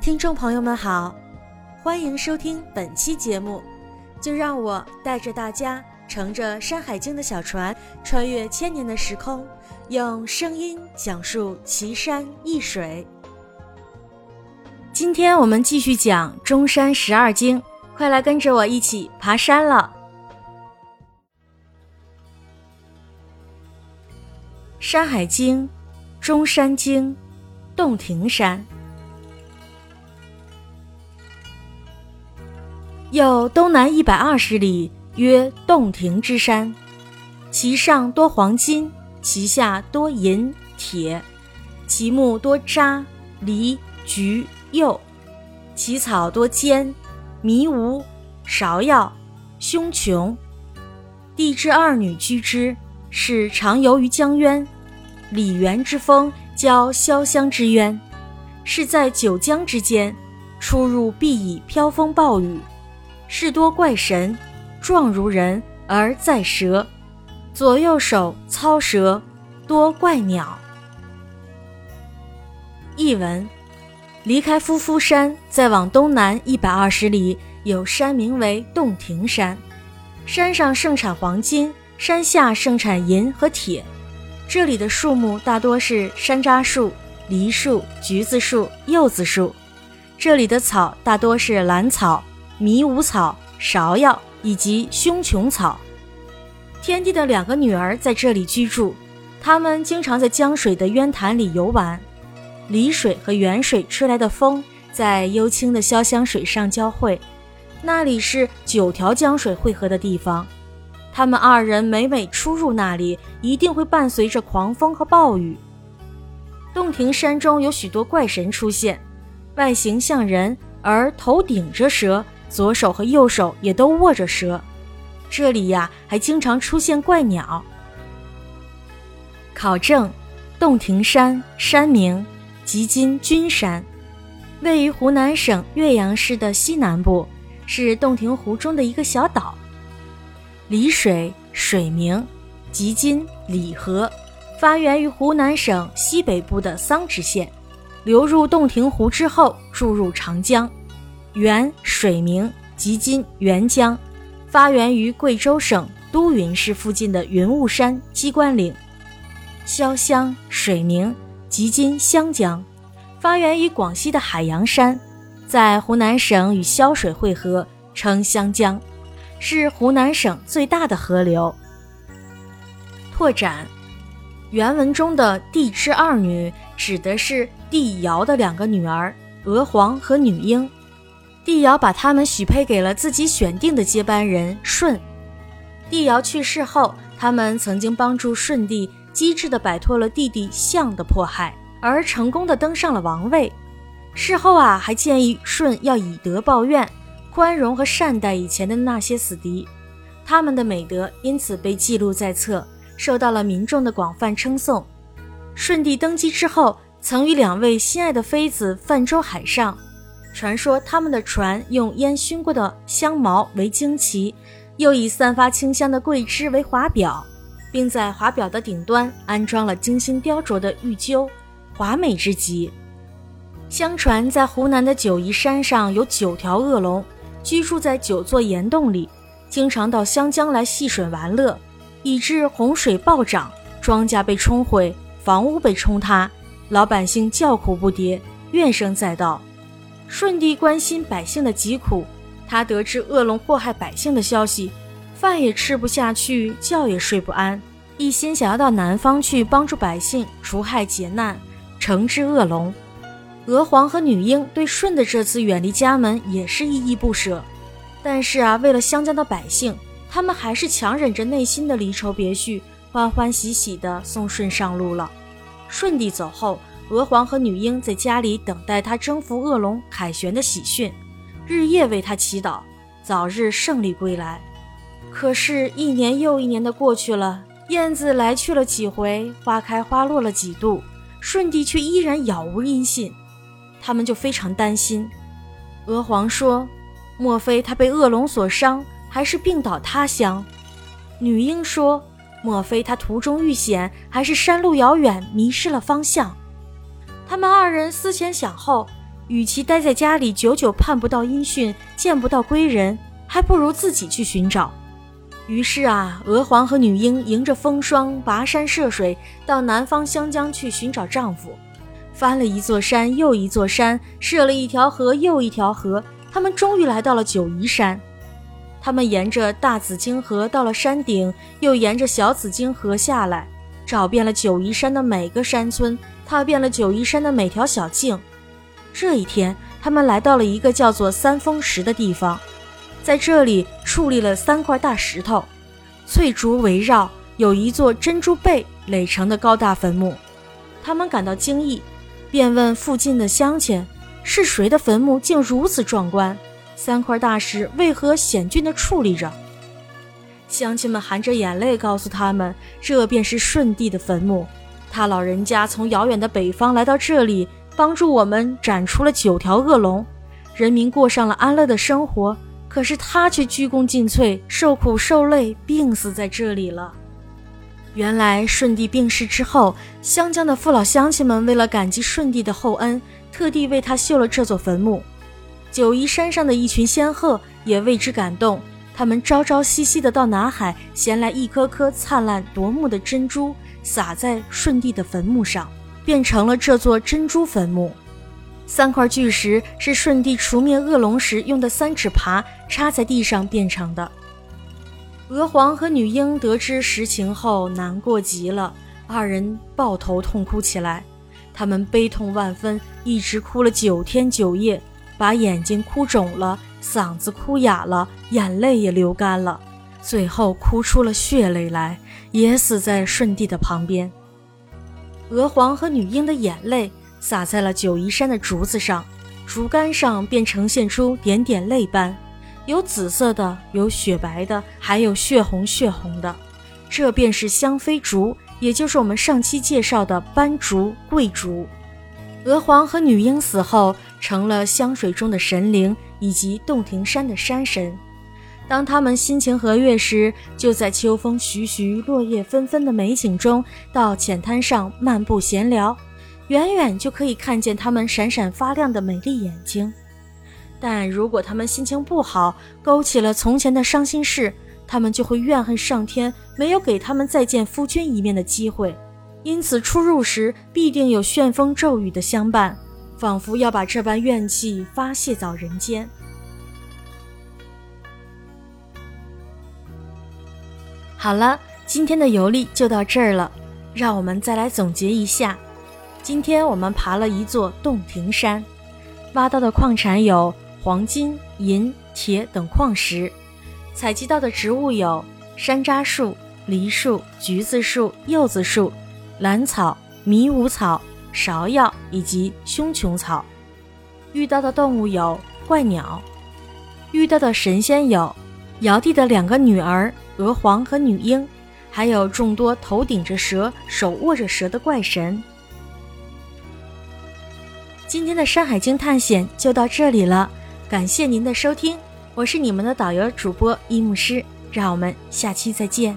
听众朋友们好，欢迎收听本期节目。就让我带着大家乘着《山海经》的小船，穿越千年的时空，用声音讲述奇山异水。今天我们继续讲中山十二经，快来跟着我一起爬山了。《山海经》中山经，洞庭山。有东南一百二十里，曰洞庭之山，其上多黄金，其下多银铁，其木多渣、梨、橘、柚，其草多尖、迷芜、芍药、凶琼。帝之二女居之，是常游于江渊。李元之风，交潇湘之渊，是在九江之间，出入必以飘风暴雨。是多怪神，状如人而在蛇，左右手操蛇，多怪鸟。译文：离开夫夫山，再往东南一百二十里，有山名为洞庭山。山上盛产黄金，山下盛产银和铁。这里的树木大多是山楂树、梨树、橘子树、柚子树。这里的草大多是兰草。迷芜草、芍药以及胸琼草。天帝的两个女儿在这里居住，她们经常在江水的渊潭里游玩。离水和源水吹来的风在幽清的潇湘水上交汇，那里是九条江水汇合的地方。他们二人每每出入那里，一定会伴随着狂风和暴雨。洞庭山中有许多怪神出现，外形像人，而头顶着蛇。左手和右手也都握着蛇，这里呀还经常出现怪鸟。考证：洞庭山山名，即今君山，位于湖南省岳阳市的西南部，是洞庭湖中的一个小岛。澧水水名，即今澧河，发源于湖南省西北部的桑植县，流入洞庭湖之后注入长江。源水名，即今沅江，发源于贵州省都匀市附近的云雾山鸡冠岭。潇湘水名，即今湘江，发源于广西的海洋山，在湖南省与潇水汇合，称湘江，是湖南省最大的河流。拓展，原文中的帝之二女指的是帝尧的两个女儿娥皇和女英。帝尧把他们许配给了自己选定的接班人舜。帝尧去世后，他们曾经帮助舜帝机智地摆脱了弟弟象的迫害，而成功地登上了王位。事后啊，还建议舜要以德报怨，宽容和善待以前的那些死敌。他们的美德因此被记录在册，受到了民众的广泛称颂。舜帝登基之后，曾与两位心爱的妃子泛舟海上。传说他们的船用烟熏过的香茅为旌旗，又以散发清香的桂枝为华表，并在华表的顶端安装了精心雕琢的玉鸠，华美之极。相传在湖南的九嶷山上有九条恶龙，居住在九座岩洞里，经常到湘江来戏水玩乐，以致洪水暴涨，庄稼被冲毁，房屋被冲塌，老百姓叫苦不迭，怨声载道。舜帝关心百姓的疾苦，他得知恶龙祸害百姓的消息，饭也吃不下去，觉也睡不安，一心想要到南方去帮助百姓除害劫难，惩治恶龙。娥皇和女英对舜的这次远离家门也是依依不舍，但是啊，为了湘江的百姓，他们还是强忍着内心的离愁别绪，欢欢喜喜地送舜上路了。舜帝走后。娥皇和女英在家里等待他征服恶龙凯旋的喜讯，日夜为他祈祷，早日胜利归来。可是，一年又一年的过去了，燕子来去了几回，花开花落了几度，舜帝却依然杳无音信。他们就非常担心。娥皇说：“莫非他被恶龙所伤，还是病倒他乡？”女英说：“莫非他途中遇险，还是山路遥远，迷失了方向？”他们二人思前想后，与其待在家里久久盼不到音讯，见不到归人，还不如自己去寻找。于是啊，娥皇和女英迎着风霜，跋山涉水，到南方湘江去寻找丈夫。翻了一座山又一座山，涉了一条河又一条河，他们终于来到了九嶷山。他们沿着大紫荆河到了山顶，又沿着小紫荆河下来，找遍了九嶷山的每个山村，踏遍了九嶷山的每条小径。这一天，他们来到了一个叫做三峰石的地方，在这里矗立了三块大石头，翠竹围绕，有一座珍珠贝垒成的高大坟墓。他们感到惊异，便问附近的乡亲：“是谁的坟墓竟如此壮观？三块大石为何险峻地矗立着？”乡亲们含着眼泪告诉他们：“这便是舜帝的坟墓，他老人家从遥远的北方来到这里。”帮助我们斩除了九条恶龙，人民过上了安乐的生活。可是他却鞠躬尽瘁，受苦受累，病死在这里了。原来舜帝病逝之后，湘江的父老乡亲们为了感激舜帝的厚恩，特地为他修了这座坟墓。九嶷山上的一群仙鹤也为之感动，他们朝朝夕夕的到南海衔来一颗颗灿烂夺目的珍珠，撒在舜帝的坟墓上。变成了这座珍珠坟墓。三块巨石是舜帝除灭恶龙时用的三尺耙插在地上变成的。娥皇和女英得知实情后，难过极了，二人抱头痛哭起来。他们悲痛万分，一直哭了九天九夜，把眼睛哭肿了，嗓子哭哑了，眼泪也流干了，最后哭出了血泪来，也死在舜帝的旁边。娥皇和女英的眼泪洒在了九嶷山的竹子上，竹竿上便呈现出点点泪斑，有紫色的，有雪白的，还有血红血红的。这便是香妃竹，也就是我们上期介绍的斑竹、桂竹。娥皇和女英死后，成了香水中的神灵，以及洞庭山的山神。当他们心情和悦时，就在秋风徐徐、落叶纷纷的美景中，到浅滩上漫步闲聊，远远就可以看见他们闪闪发亮的美丽眼睛。但如果他们心情不好，勾起了从前的伤心事，他们就会怨恨上天没有给他们再见夫君一面的机会，因此出入时必定有旋风骤雨的相伴，仿佛要把这般怨气发泄到人间。好了，今天的游历就到这儿了，让我们再来总结一下。今天我们爬了一座洞庭山，挖到的矿产有黄金、银、铁等矿石，采集到的植物有山楂树、梨树、橘子树、柚子树、兰草、迷雾草、芍药以及胸琼草。遇到的动物有怪鸟，遇到的神仙有尧帝的两个女儿。娥皇和女英，还有众多头顶着蛇、手握着蛇的怪神。今天的《山海经》探险就到这里了，感谢您的收听，我是你们的导游主播一木师，让我们下期再见。